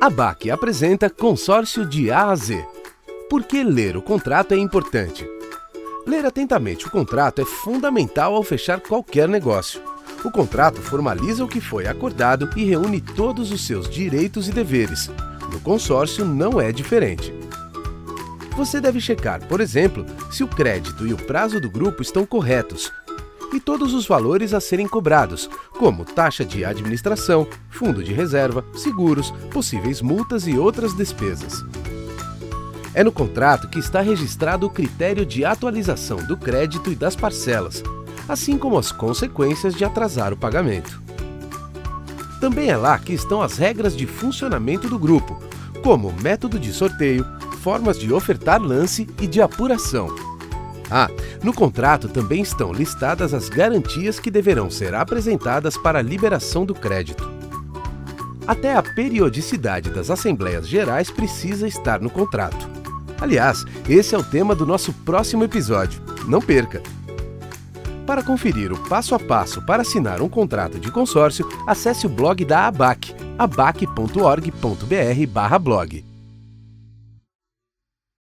A BAC apresenta Consórcio de A a Z. Por que ler o contrato é importante? Ler atentamente o contrato é fundamental ao fechar qualquer negócio. O contrato formaliza o que foi acordado e reúne todos os seus direitos e deveres. No consórcio não é diferente. Você deve checar, por exemplo, se o crédito e o prazo do grupo estão corretos e todos os valores a serem cobrados, como taxa de administração, fundo de reserva, seguros, possíveis multas e outras despesas. É no contrato que está registrado o critério de atualização do crédito e das parcelas, assim como as consequências de atrasar o pagamento. Também é lá que estão as regras de funcionamento do grupo, como método de sorteio, formas de ofertar lance e de apuração. Ah, no contrato também estão listadas as garantias que deverão ser apresentadas para a liberação do crédito. Até a periodicidade das Assembleias Gerais precisa estar no contrato. Aliás, esse é o tema do nosso próximo episódio. Não perca! Para conferir o passo a passo para assinar um contrato de consórcio, acesse o blog da ABAC, abac.org.br/blog.